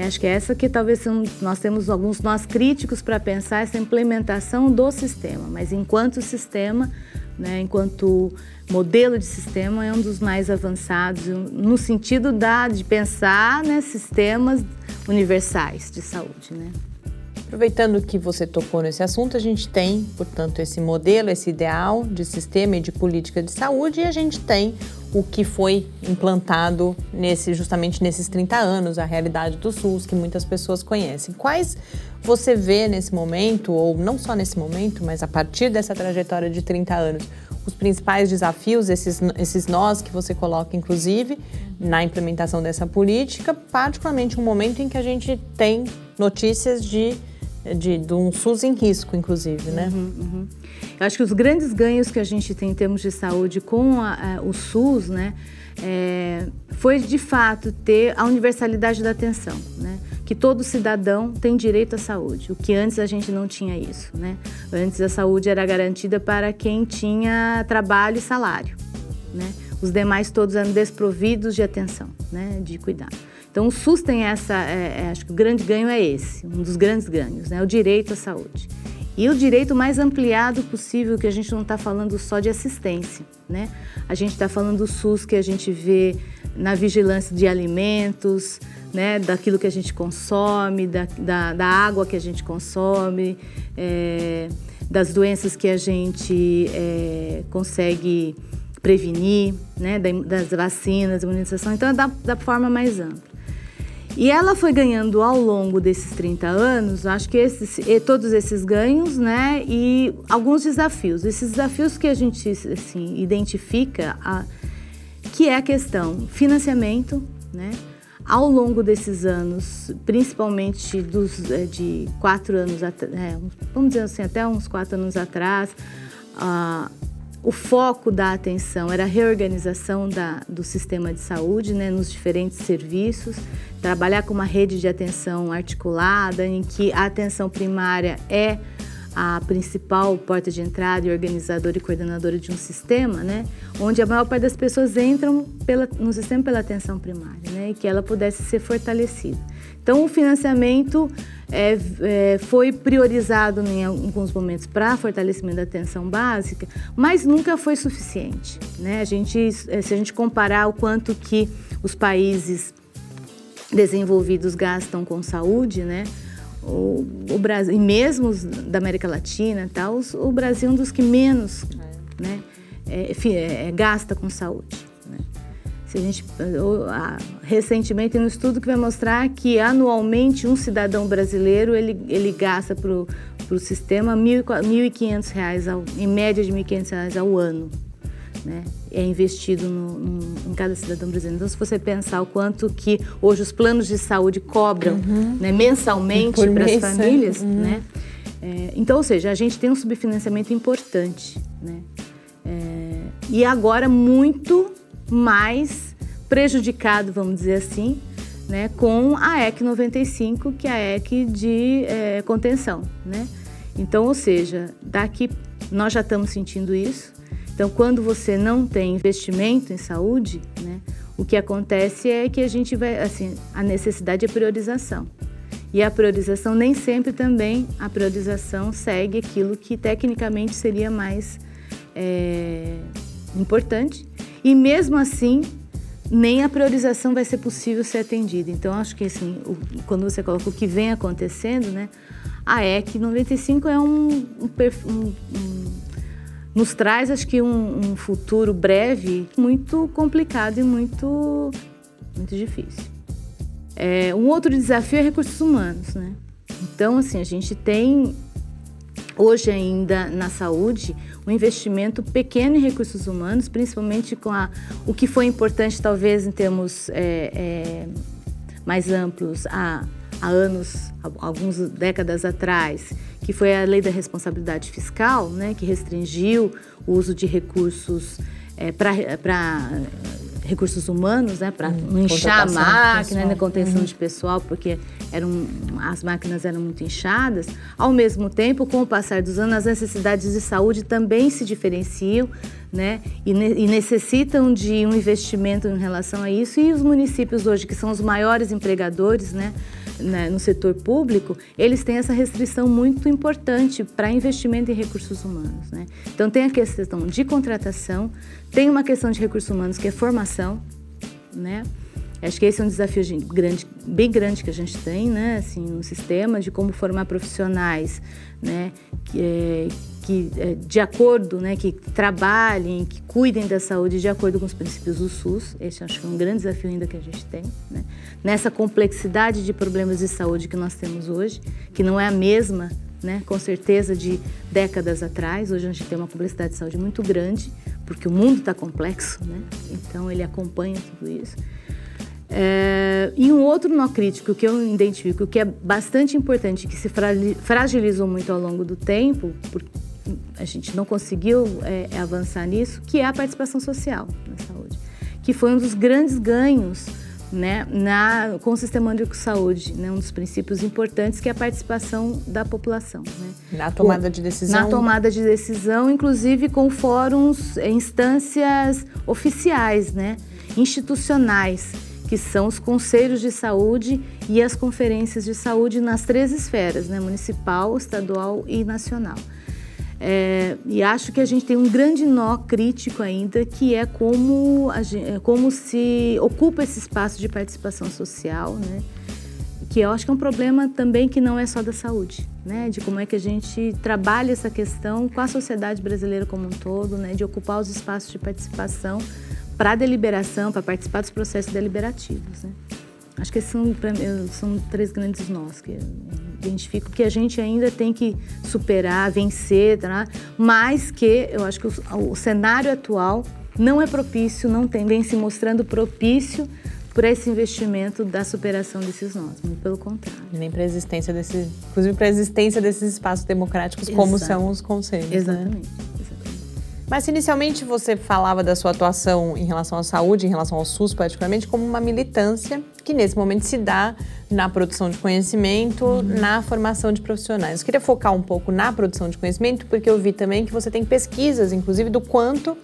[SPEAKER 4] Acho que é essa que talvez nós temos alguns nós críticos para pensar essa implementação do sistema, mas enquanto sistema, né, enquanto modelo de sistema é um dos mais avançados no sentido da, de pensar né, sistemas universais de saúde. Né?
[SPEAKER 1] Aproveitando que você tocou nesse assunto, a gente tem, portanto, esse modelo, esse ideal de sistema e de política de saúde e a gente tem o que foi implantado nesse, justamente nesses 30 anos, a realidade do SUS, que muitas pessoas conhecem. Quais você vê nesse momento, ou não só nesse momento, mas a partir dessa trajetória de 30 anos, os principais desafios, esses, esses nós que você coloca, inclusive, na implementação dessa política, particularmente um momento em que a gente tem notícias de, de, de um SUS em risco, inclusive, né? Uhum,
[SPEAKER 4] uhum. Eu acho que os grandes ganhos que a gente tem em termos de saúde com a, a, o SUS, né, é, foi de fato ter a universalidade da atenção, né? que todo cidadão tem direito à saúde, o que antes a gente não tinha isso, né? Antes a saúde era garantida para quem tinha trabalho e salário, né? Os demais todos eram desprovidos de atenção, né? De cuidado. Então o SUS tem essa, é, é, acho que o grande ganho é esse, um dos grandes ganhos, né? O direito à saúde. E o direito mais ampliado possível, que a gente não está falando só de assistência, né? A gente está falando do SUS que a gente vê na vigilância de alimentos, né, daquilo que a gente consome, da, da, da água que a gente consome, é, das doenças que a gente é, consegue prevenir, né, das vacinas, imunização. Então, é da, da forma mais ampla. E ela foi ganhando ao longo desses 30 anos, acho que esses, todos esses ganhos, né? E alguns desafios. Esses desafios que a gente assim, identifica, a, que é a questão financiamento, né? Ao longo desses anos, principalmente dos, é, de quatro anos, é, vamos dizer assim, até uns quatro anos atrás, o foco da atenção era a reorganização da, do sistema de saúde né, nos diferentes serviços, trabalhar com uma rede de atenção articulada, em que a atenção primária é a principal porta de entrada e organizadora e coordenadora de um sistema, né, onde a maior parte das pessoas entram pela, no sistema pela atenção primária, né, e que ela pudesse ser fortalecida. Então, o financiamento é, é, foi priorizado em alguns momentos para fortalecimento da atenção básica, mas nunca foi suficiente. Né? A gente, é, se a gente comparar o quanto que os países desenvolvidos gastam com saúde, né? O, o Brasil, e mesmo da América Latina, tal, o Brasil é um dos que menos né, é, é, gasta com saúde. Né? Se a gente, recentemente tem um estudo que vai mostrar que anualmente um cidadão brasileiro ele, ele gasta para o sistema R$ 1.500, em média de R$ 1.500 ao ano né, é investido no, no, em cada cidadão brasileiro. Então, se você pensar o quanto que hoje os planos de saúde cobram uhum. né, mensalmente para as famílias, uhum. né? É, então, ou seja, a gente tem um subfinanciamento importante, né? É, e agora muito mais prejudicado, vamos dizer assim, né, com a EC 95, que é a EC de é, contenção, né? Então, ou seja, daqui nós já estamos sentindo isso, então, quando você não tem investimento em saúde, né, o que acontece é que a gente vai, assim, a necessidade é priorização. E a priorização nem sempre também a priorização segue aquilo que tecnicamente seria mais é, importante. E mesmo assim, nem a priorização vai ser possível ser atendida. Então, acho que assim, o, quando você coloca o que vem acontecendo, né, a EC 95 é um, um, um, um nos traz, acho que, um, futuro breve muito complicado e muito, muito difícil. É, um outro desafio é recursos humanos, né? Então, assim, a gente tem hoje ainda na saúde um investimento pequeno em recursos humanos, principalmente com a, o que foi importante talvez em termos é, é, mais amplos há, há anos, algumas décadas atrás, que foi a lei da responsabilidade fiscal, né, que restringiu o uso de recursos é, para recursos humanos, né, para hum, não inchar a máquina, né, contenção uhum. de pessoal, porque eram, as máquinas eram muito inchadas. Ao mesmo tempo, com o passar dos anos, as necessidades de saúde também se diferenciam, né, e, ne e necessitam de um investimento em relação a isso. E os municípios hoje, que são os maiores empregadores, né, né, no setor público, eles têm essa restrição muito importante para investimento em recursos humanos. Né? Então, tem a questão de contratação, tem uma questão de recursos humanos que é formação, né? Acho que esse é um desafio grande, bem grande que a gente tem, né, assim, no sistema de como formar profissionais, né, que, é, que é, de acordo, né, que trabalhem, que cuidem da saúde de acordo com os princípios do SUS. Esse acho que é um grande desafio ainda que a gente tem, né, nessa complexidade de problemas de saúde que nós temos hoje, que não é a mesma, né, com certeza de décadas atrás. Hoje a gente tem uma complexidade de saúde muito grande, porque o mundo está complexo, né, então ele acompanha tudo isso. É, e um outro nó crítico que eu identifico, que é bastante importante, que se fragilizou muito ao longo do tempo, porque a gente não conseguiu é, avançar nisso, que é a participação social na saúde, que foi um dos grandes ganhos né, na, com o Sistema Único de Saúde, né, um dos princípios importantes que é a participação da população. Né?
[SPEAKER 1] Na tomada de decisão?
[SPEAKER 4] Na tomada de decisão, inclusive com fóruns, instâncias oficiais, né, institucionais, que são os conselhos de saúde e as conferências de saúde nas três esferas, né, municipal, estadual e nacional. É, e acho que a gente tem um grande nó crítico ainda, que é como, gente, é como se ocupa esse espaço de participação social, né? que eu acho que é um problema também que não é só da saúde, né? De como é que a gente trabalha essa questão com a sociedade brasileira como um todo, né? De ocupar os espaços de participação para deliberação, para participar dos processos deliberativos. Né? Acho que são, são três grandes nós que eu identifico que a gente ainda tem que superar, vencer, tá? mas que eu acho que o, o cenário atual não é propício, não tem, vem se mostrando propício para esse investimento da superação desses nós, muito pelo contrário.
[SPEAKER 1] Nem para a existência desse, inclusive para a existência desses espaços democráticos, Exato. como são os conselhos.
[SPEAKER 4] Né? Exatamente.
[SPEAKER 1] Né? Mas inicialmente você falava da sua atuação em relação à saúde, em relação ao SUS particularmente, como uma militância que nesse momento se dá na produção de conhecimento, uhum. na formação de profissionais. Eu queria focar um pouco na produção de conhecimento, porque eu vi também que você tem pesquisas, inclusive, do quanto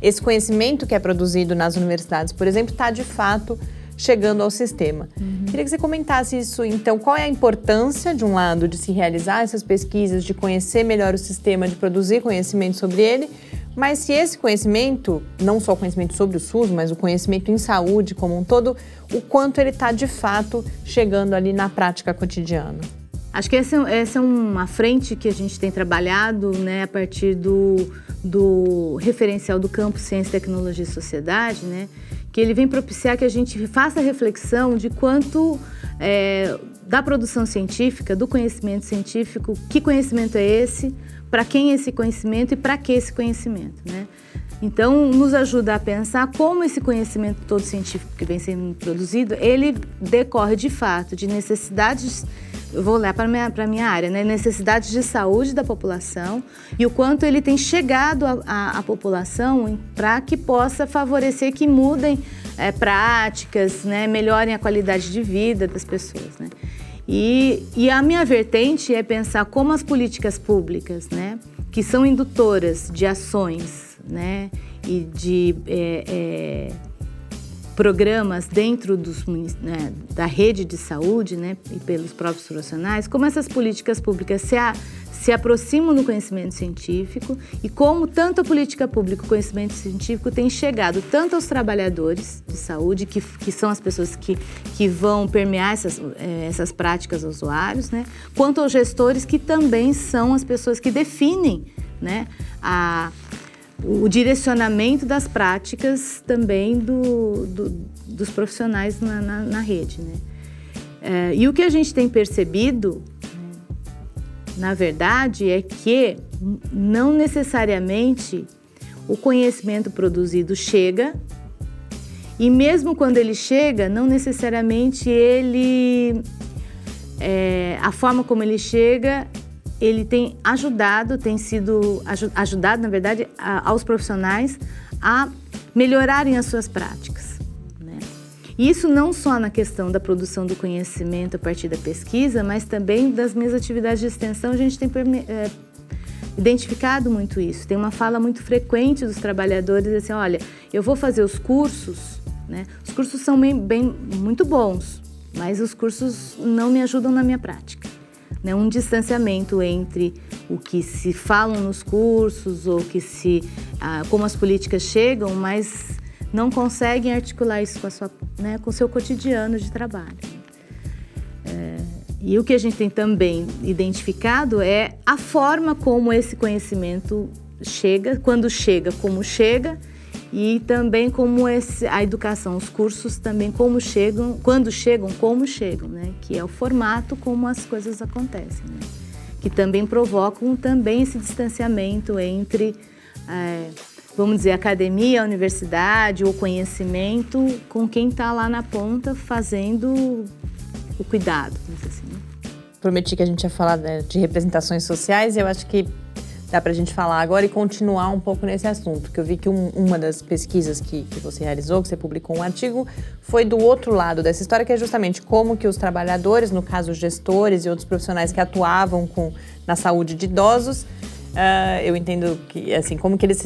[SPEAKER 1] esse conhecimento que é produzido nas universidades, por exemplo, está de fato chegando ao sistema. Uhum. Queria que você comentasse isso, então, qual é a importância, de um lado, de se realizar essas pesquisas, de conhecer melhor o sistema, de produzir conhecimento sobre ele, mas se esse conhecimento, não só o conhecimento sobre o SUS, mas o conhecimento em saúde como um todo, o quanto ele está de fato chegando ali na prática cotidiana.
[SPEAKER 4] Acho que essa, essa, é uma frente que a gente tem trabalhado né, a partir do, do referencial do campo Ciência, Tecnologia e Sociedade, né, que ele vem propiciar que a gente faça a reflexão de quanto é, da produção científica, do conhecimento científico, que conhecimento é esse, para quem esse conhecimento e para que esse conhecimento, né? Então, nos ajuda a pensar como esse conhecimento todo científico que vem sendo produzido, ele decorre de fato de necessidades, vou olhar para a minha, minha área, né? necessidades de saúde da população e o quanto ele tem chegado à população para que possa favorecer que mudem é, práticas, né? melhorem a qualidade de vida das pessoas. Né? E, e a minha vertente é pensar como as políticas públicas, né, que são indutoras de ações, né, e de é, é, programas dentro dos, né, da rede de saúde, né, e pelos próprios profissionais, como essas políticas públicas se, a, se aproximam do conhecimento científico e como tanto a política pública e o conhecimento científico tem chegado tanto aos trabalhadores de saúde, que, que são as pessoas que, que vão permear essas, eh, essas práticas aos usuários, né? quanto aos gestores, que também são as pessoas que definem né, a, o direcionamento das práticas também do, do dos profissionais na, na, na rede. Né? É, e o que a gente tem percebido na verdade, é que não necessariamente o conhecimento produzido chega e mesmo quando ele chega, não necessariamente ele é, a forma como ele chega, ele tem ajudado, tem sido ajudado, na verdade, aos profissionais a melhorarem as suas práticas. E isso não só na questão da produção do conhecimento a partir da pesquisa, mas também das minhas atividades de extensão, a gente tem é, identificado muito isso. Tem uma fala muito frequente dos trabalhadores assim, olha, eu vou fazer os cursos, né? Os cursos são bem, bem muito bons, mas os cursos não me ajudam na minha prática. Né? Um distanciamento entre o que se falam nos cursos ou que se ah, como as políticas chegam, mas não conseguem articular isso com, a sua, né, com o seu cotidiano de trabalho. É, e o que a gente tem também identificado é a forma como esse conhecimento chega, quando chega, como chega, e também como esse, a educação, os cursos também como chegam, quando chegam, como chegam, né? Que é o formato como as coisas acontecem, né? Que também provocam também esse distanciamento entre é, vamos dizer, academia, universidade, ou conhecimento com quem está lá na ponta fazendo o cuidado, assim. Né?
[SPEAKER 1] Prometi que a gente ia falar né, de representações sociais e eu acho que dá para a gente falar agora e continuar um pouco nesse assunto, que eu vi que um, uma das pesquisas que, que você realizou, que você publicou um artigo, foi do outro lado dessa história, que é justamente como que os trabalhadores, no caso gestores e outros profissionais que atuavam com, na saúde de idosos, Uh, eu entendo que, assim, como que eles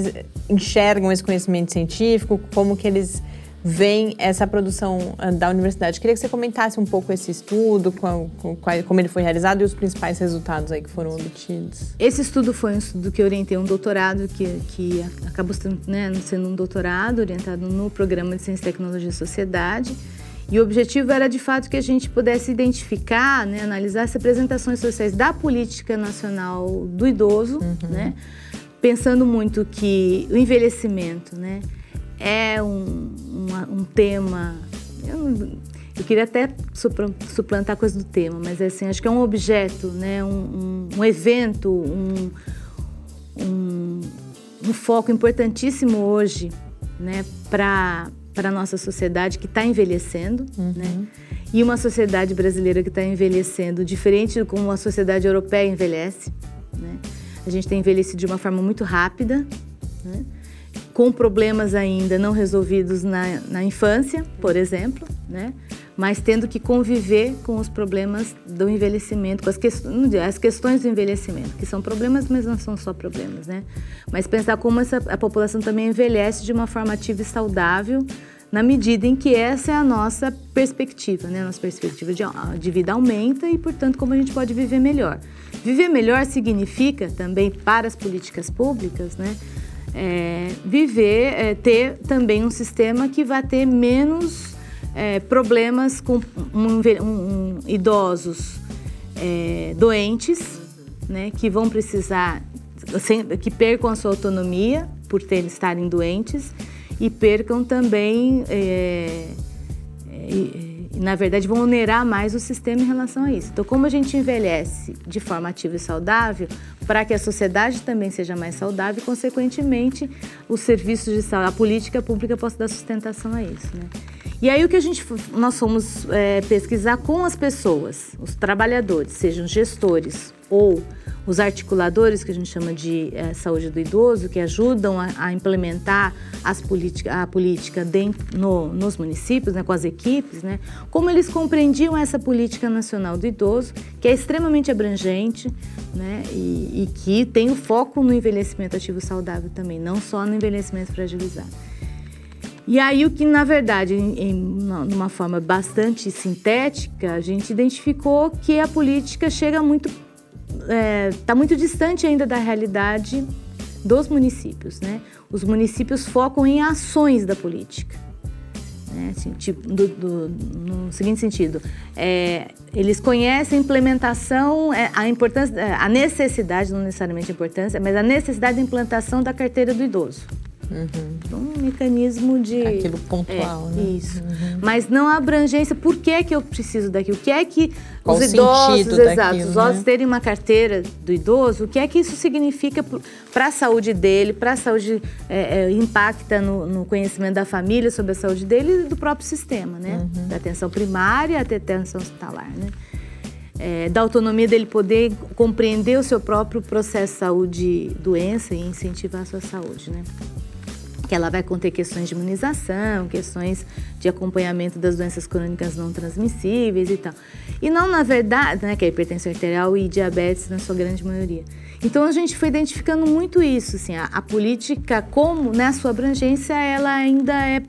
[SPEAKER 1] enxergam esse conhecimento científico, como que eles veem essa produção ah, da universidade. Queria que você comentasse um pouco esse estudo, qual, qual, como ele foi realizado e os principais resultados aí que foram obtidos.
[SPEAKER 4] Esse estudo foi um estudo que orientei um doutorado, que, que acabou sendo, né, sendo um doutorado orientado no programa de Ciência, Tecnologia e Sociedade. E o objetivo era de fato que a gente pudesse identificar, né, analisar as representações sociais da política nacional do idoso, uhum. né, pensando muito que o envelhecimento né, é um, um tema. Eu, eu, queria até suplantar a coisa do tema, mas assim, acho que é um objeto, né, um, um, um evento, um, um, um foco importantíssimo hoje né, para para a nossa sociedade que está envelhecendo, uhum. né? E uma sociedade brasileira que está envelhecendo diferente de como a sociedade europeia envelhece, né? A gente tem envelhecido de uma forma muito rápida, né? Com problemas ainda não resolvidos na, na infância, por exemplo, né? mas tendo que conviver com os problemas do envelhecimento, com as, que, as questões do envelhecimento, que são problemas, mas não são só problemas, né? Mas pensar como essa, a população também envelhece de uma forma ativa e saudável, na medida em que essa é a nossa perspectiva, né? A nossa perspectiva de, de vida aumenta e, portanto, como a gente pode viver melhor. Viver melhor significa também para as políticas públicas, né? É, viver, é, ter também um sistema que vai ter menos é, problemas com um, um, idosos é, doentes, né, que vão precisar, que percam a sua autonomia por ter, estarem doentes e percam também, é na verdade, vão onerar mais o sistema em relação a isso. Então, como a gente envelhece de forma ativa e saudável, para que a sociedade também seja mais saudável e, consequentemente, os serviços de saúde, a política pública possa dar sustentação a isso. Né? E aí o que a gente nós fomos é, pesquisar com as pessoas, os trabalhadores, sejam gestores ou os articuladores, que a gente chama de é, saúde do idoso, que ajudam a, a implementar as a política dentro, no, nos municípios, né, com as equipes, né, como eles compreendiam essa política nacional do idoso, que é extremamente abrangente né, e, e que tem o foco no envelhecimento ativo saudável também, não só no envelhecimento fragilizado. E aí o que, na verdade, em, uma forma bastante sintética, a gente identificou que a política chega muito, está é, tá muito distante ainda da realidade dos municípios, né? Os municípios focam em ações da política. Né? Assim, tipo, do, do, no seguinte sentido, é, eles conhecem a implementação, é, a importância, é, a necessidade, não necessariamente a importância, mas a necessidade da implantação da carteira do idoso. Uhum. Um mecanismo de.
[SPEAKER 1] Aquilo pontual,
[SPEAKER 4] é,
[SPEAKER 1] né?
[SPEAKER 4] Isso. Uhum. Mas não a abrangência. Por que, que eu preciso daquilo? O que é que Qual os idosos, exato, os idosos né? terem uma carteira do idoso, o que é que isso significa para a saúde dele, para a saúde. É, é, impacta no, no, conhecimento da família sobre a saúde dele e do próprio sistema, né? Uhum. Da atenção primária até atenção hospitalar, né? É, da autonomia dele poder compreender o seu próprio processo de saúde doença e incentivar a sua saúde, né? Que ela vai conter questões de imunização, questões de acompanhamento das doenças crônicas não transmissíveis e tal. E não, na verdade, né, que é hipertensão arterial e diabetes na sua grande maioria. Então a gente foi identificando muito isso, assim, a, a política como, né, sua abrangência, ela ainda é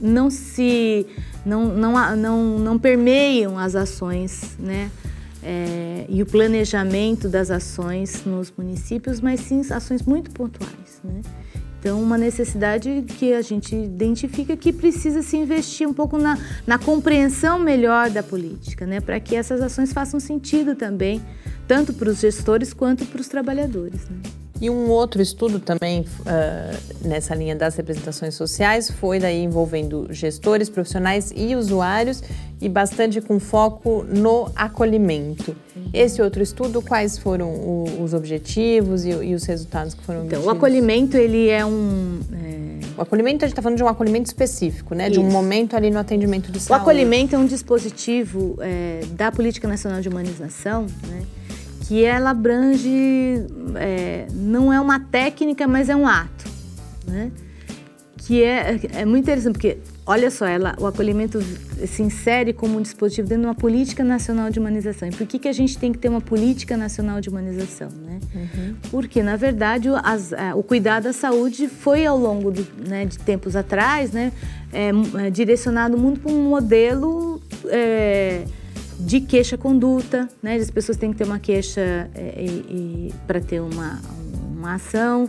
[SPEAKER 4] não se não não não, não permeiam as ações, né? É, e o planejamento das ações nos municípios, mas sim ações muito pontuais, né? Então, uma necessidade que a gente identifica que precisa se investir um pouco na, na compreensão melhor da política, né? para que essas ações façam sentido também, tanto para os gestores quanto para os trabalhadores. Né?
[SPEAKER 1] E um outro estudo também uh, nessa linha das representações sociais foi daí envolvendo gestores, profissionais e usuários e bastante com foco no acolhimento. Esse outro estudo, quais foram o, os objetivos e, e, os resultados que foram
[SPEAKER 4] então,
[SPEAKER 1] obtidos?
[SPEAKER 4] O acolhimento, ele é um... É...
[SPEAKER 1] O acolhimento, a gente está falando de um acolhimento específico, né? De um momento ali no atendimento de saúde.
[SPEAKER 4] O acolhimento é um dispositivo é, da Política Nacional de Humanização, né? Que ela abrange, é, não é uma técnica, mas é um ato, né? Que é, é muito interessante, porque, olha só, ela, o acolhimento se insere como um dispositivo dentro de uma política nacional de humanização. E por que, que a gente tem que ter uma política nacional de humanização, né? Uhum. Porque, na verdade, o, as, a, o cuidado da saúde foi, ao longo do, né, de tempos atrás, né, é, é, direcionado muito para um modelo... É, de queixa-conduta, né? As pessoas têm que ter uma queixa é, para ter uma, uma ação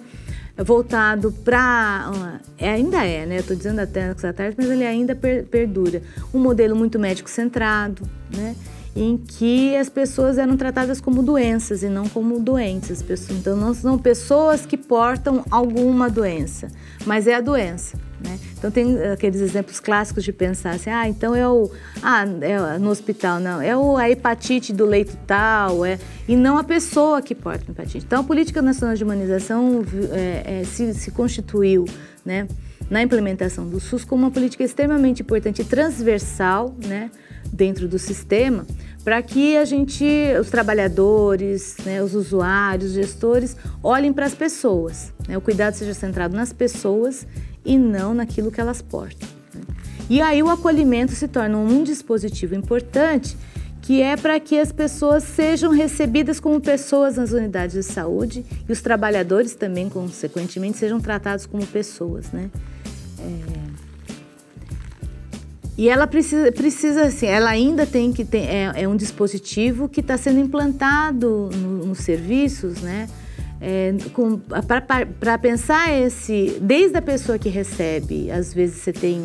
[SPEAKER 4] voltado para é, ainda é, né? Eu estou dizendo até atrás, mas ele ainda per, perdura um modelo muito médico centrado, né? Em que as pessoas eram tratadas como doenças e não como doentes. Pessoas, então não são pessoas que portam alguma doença, mas é a doença. Né? Então tem aqueles exemplos clássicos de pensar assim, ah, então é o, ah, é no hospital não, é o, a hepatite do leito tal, é e não a pessoa que porta a hepatite. Então a política nacional de humanização é, é, se, se constituiu, né, na implementação do SUS como uma política extremamente importante e transversal, né, dentro do sistema, para que a gente, os trabalhadores, né, os usuários, os gestores, olhem para as pessoas, né, o cuidado seja centrado nas pessoas e não naquilo que elas portam. Né? E aí o acolhimento se torna um dispositivo importante que é para que as pessoas sejam recebidas como pessoas nas unidades de saúde e os trabalhadores também, consequentemente, sejam tratados como pessoas, né? É... E ela precisa, precisa assim, ela ainda tem que ter, é, é um dispositivo que está sendo implantado no, nos serviços, né? É, para pensar esse, desde a pessoa que recebe, às vezes você tem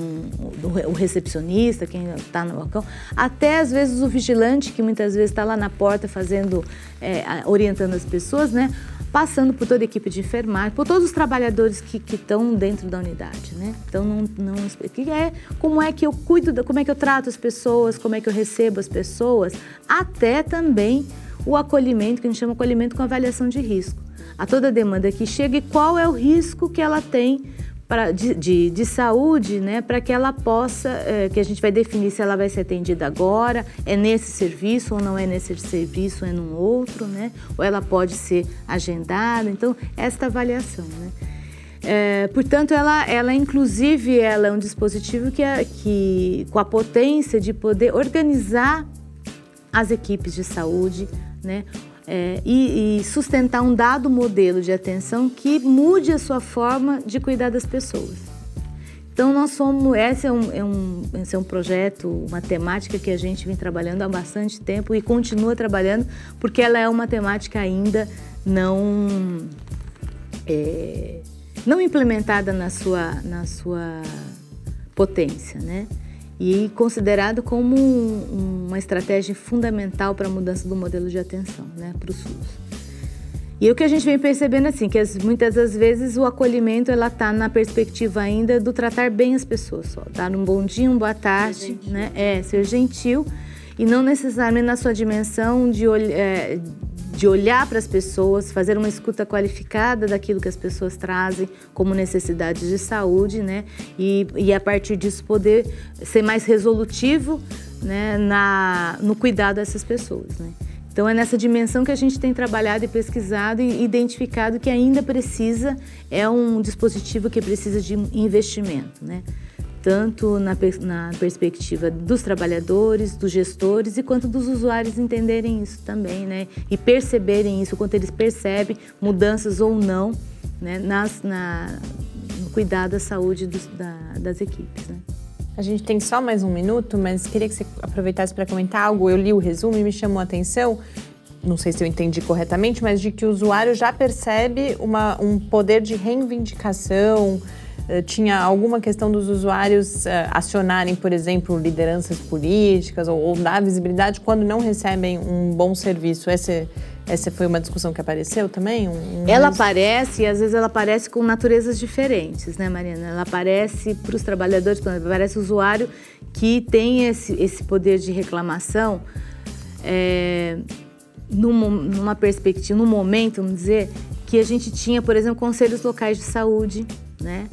[SPEAKER 4] o recepcionista, quem está no balcão, até às vezes o vigilante, que muitas vezes está lá na porta fazendo, é, orientando as pessoas, né? passando por toda a equipe de enfermagem, por todos os trabalhadores que estão dentro da unidade, né? Então não, não que é como é que eu cuido, como é que eu trato as pessoas, como é que eu recebo as pessoas, até também o acolhimento que a gente chama acolhimento com avaliação de risco. A toda demanda que chega e qual é o risco que ela tem pra, de, de, de, saúde, né, para que ela possa, é, que a gente vai definir se ela vai ser atendida agora, é nesse serviço ou não é nesse serviço, é num outro, né, ou ela pode ser agendada. Então, esta avaliação, né. É, portanto, ela, ela inclusive, ela é um dispositivo que, é, que com a potência de poder organizar as equipes de saúde, né, é, e, e, sustentar um dado modelo de atenção que mude a sua forma de cuidar das pessoas. Então, nós somos. Esse é um, é um, esse é um projeto, uma temática que a gente vem trabalhando há bastante tempo e continua trabalhando, porque ela é uma temática ainda não. É, não implementada na sua, na sua potência, né? E considerado como um, uma estratégia fundamental para a mudança do modelo de atenção né, para o SUS. E o que a gente vem percebendo assim, que as, muitas das vezes o acolhimento ela está na perspectiva ainda do tratar bem as pessoas, só, dar um bom dia, uma boa tarde, né? É, ser gentil e não necessariamente na sua dimensão de, é, de olhar para as pessoas, fazer uma escuta qualificada daquilo que as pessoas trazem como necessidades de saúde, né? E, e a partir disso poder ser mais resolutivo né, na, no cuidado dessas pessoas, né? Então é nessa dimensão que a gente tem trabalhado e pesquisado e identificado que ainda precisa, é um dispositivo que precisa de investimento, né? Tanto na, na, perspectiva dos trabalhadores, dos gestores e quanto dos usuários entenderem isso também, né? E perceberem isso, quanto eles percebem mudanças ou não, né? Nas, na, no cuidado da saúde dos, da, das equipes, né?
[SPEAKER 1] A gente tem só mais um minuto, mas queria que você aproveitasse para comentar algo. Eu li o resumo e me chamou a atenção não sei se eu entendi corretamente, mas de que o usuário já percebe uma, um poder de reivindicação, tinha alguma questão dos usuários uh, acionarem, por exemplo, lideranças políticas ou, ou, dar visibilidade quando não recebem um bom serviço. Essa, essa foi uma discussão que apareceu também? Um,
[SPEAKER 4] ela aparece, e às vezes ela aparece com naturezas diferentes, né, Mariana? Ela aparece para os trabalhadores, aparece o usuário que tem esse, esse poder de reclamação. É, numa, numa perspectiva, num momento, vamos dizer, que a gente tinha, por exemplo, conselhos locais de saúde, né?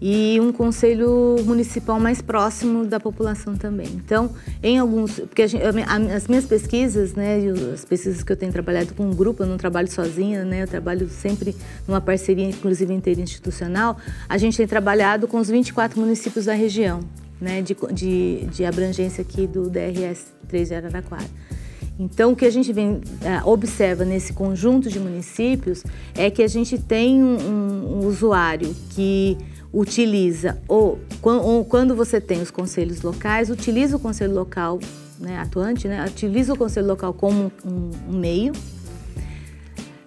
[SPEAKER 4] E um conselho municipal mais próximo da população também. Então, em alguns, porque gente, as minhas pesquisas, né, as pesquisas que eu tenho trabalhado com um grupo, eu não trabalho sozinha, né, eu trabalho sempre numa parceria, inclusive interinstitucional. A gente tem trabalhado com os 24 municípios da região, né, de, de, de abrangência aqui do DRS 3 de Araraquara. Então, o que a gente vem, é, observa nesse conjunto de municípios é que a gente tem um, um usuário que utiliza, ou, ou, quando você tem os conselhos locais, utiliza o conselho local né, atuante, né, utiliza o conselho local como um, um meio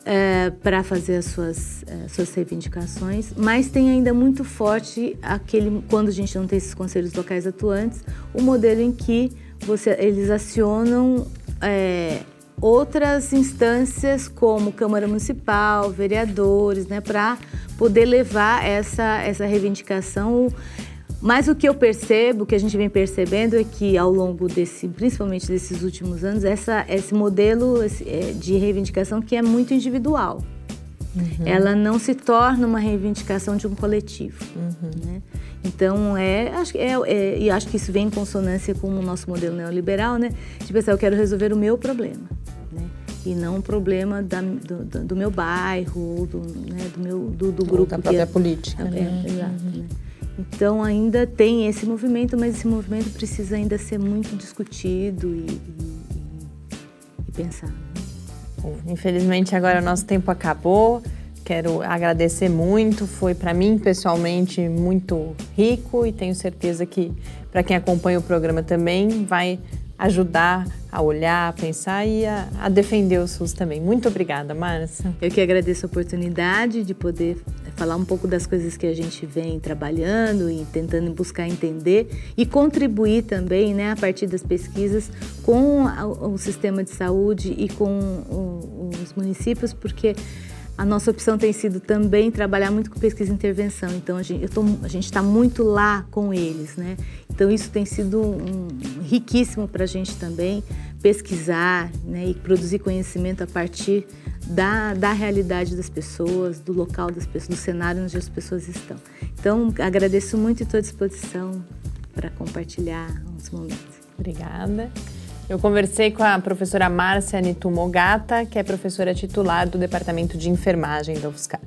[SPEAKER 4] é, para fazer as suas, é, suas reivindicações, mas tem ainda muito forte aquele, quando a gente não tem esses conselhos locais atuantes, o modelo em que você, eles acionam é, outras instâncias como Câmara Municipal, vereadores, né, para poder levar essa, essa reivindicação. Mas o que eu percebo, o que a gente vem percebendo é que ao longo desse, principalmente desses últimos anos, essa, esse modelo é, de reivindicação que é muito individual. Uhum. Ela não se torna uma reivindicação de um coletivo. Uhum. Né? Então, é, acho, é, é, e acho que isso vem em consonância com o nosso modelo neoliberal, né? De pensar, eu quero resolver o meu problema e não um problema da, do, do, meu bairro, do, né, do meu do, do grupo
[SPEAKER 1] da própria é, política.
[SPEAKER 4] É,
[SPEAKER 1] né?
[SPEAKER 4] exato. Uhum. Né? Então ainda tem esse movimento, mas esse movimento precisa ainda ser muito discutido e, e, e pensado.
[SPEAKER 1] Infelizmente agora nosso tempo acabou. quero agradecer muito. Foi para mim pessoalmente muito rico e tenho certeza que para quem acompanha o programa também vai ajudar a olhar, a pensar e a, a, defender o SUS também. Muito obrigada, Márcia.
[SPEAKER 4] Eu que agradeço a oportunidade de poder falar um pouco das coisas que a gente vem trabalhando e tentando buscar entender e contribuir também, né, a partir das pesquisas com o, sistema de saúde e com os municípios, porque a nossa opção tem sido também trabalhar muito com pesquisa e intervenção. Então a gente está muito lá com eles, né? Então isso tem sido um, riquíssimo para a gente também pesquisar né, e produzir conhecimento a partir da, da realidade das pessoas, do local das pessoas, do cenário onde as pessoas estão. Então agradeço muito e estou à disposição para compartilhar uns momentos.
[SPEAKER 1] Obrigada. Eu conversei com a professora Márcia Nitumogata, que é professora titular do Departamento de Enfermagem da UFSCar.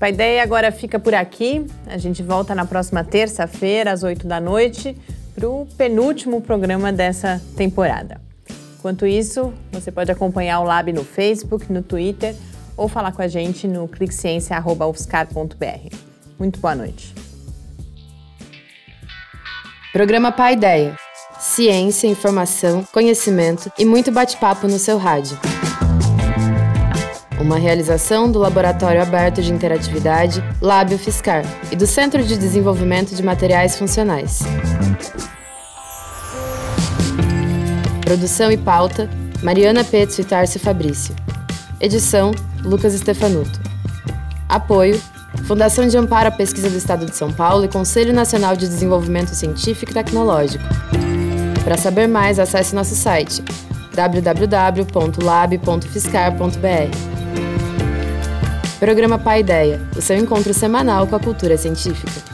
[SPEAKER 1] A ideia agora fica por aqui. A gente volta na próxima terça-feira, às 8 da noite, para o penúltimo programa dessa temporada. Enquanto isso, você pode acompanhar o Lab no Facebook, no Twitter ou falar com a gente no cliqueciência.ufscar.br. Muito boa noite.
[SPEAKER 2] Programa Pai Ideia ciência, informação, conhecimento e muito bate-papo no seu rádio. Uma realização do Laboratório Aberto de Interatividade Lábio Fiscar e do Centro de Desenvolvimento de Materiais Funcionais. Produção e pauta: Mariana Petzo e Tarcio Fabrício. Edição: Lucas Stefanuto. Apoio: Fundação de Amparo à Pesquisa do Estado de São Paulo e Conselho Nacional de Desenvolvimento Científico e Tecnológico. Para saber mais, acesse nosso site www.lab.fiscar.br. Programa Pai Ideia, o seu encontro semanal com a cultura científica.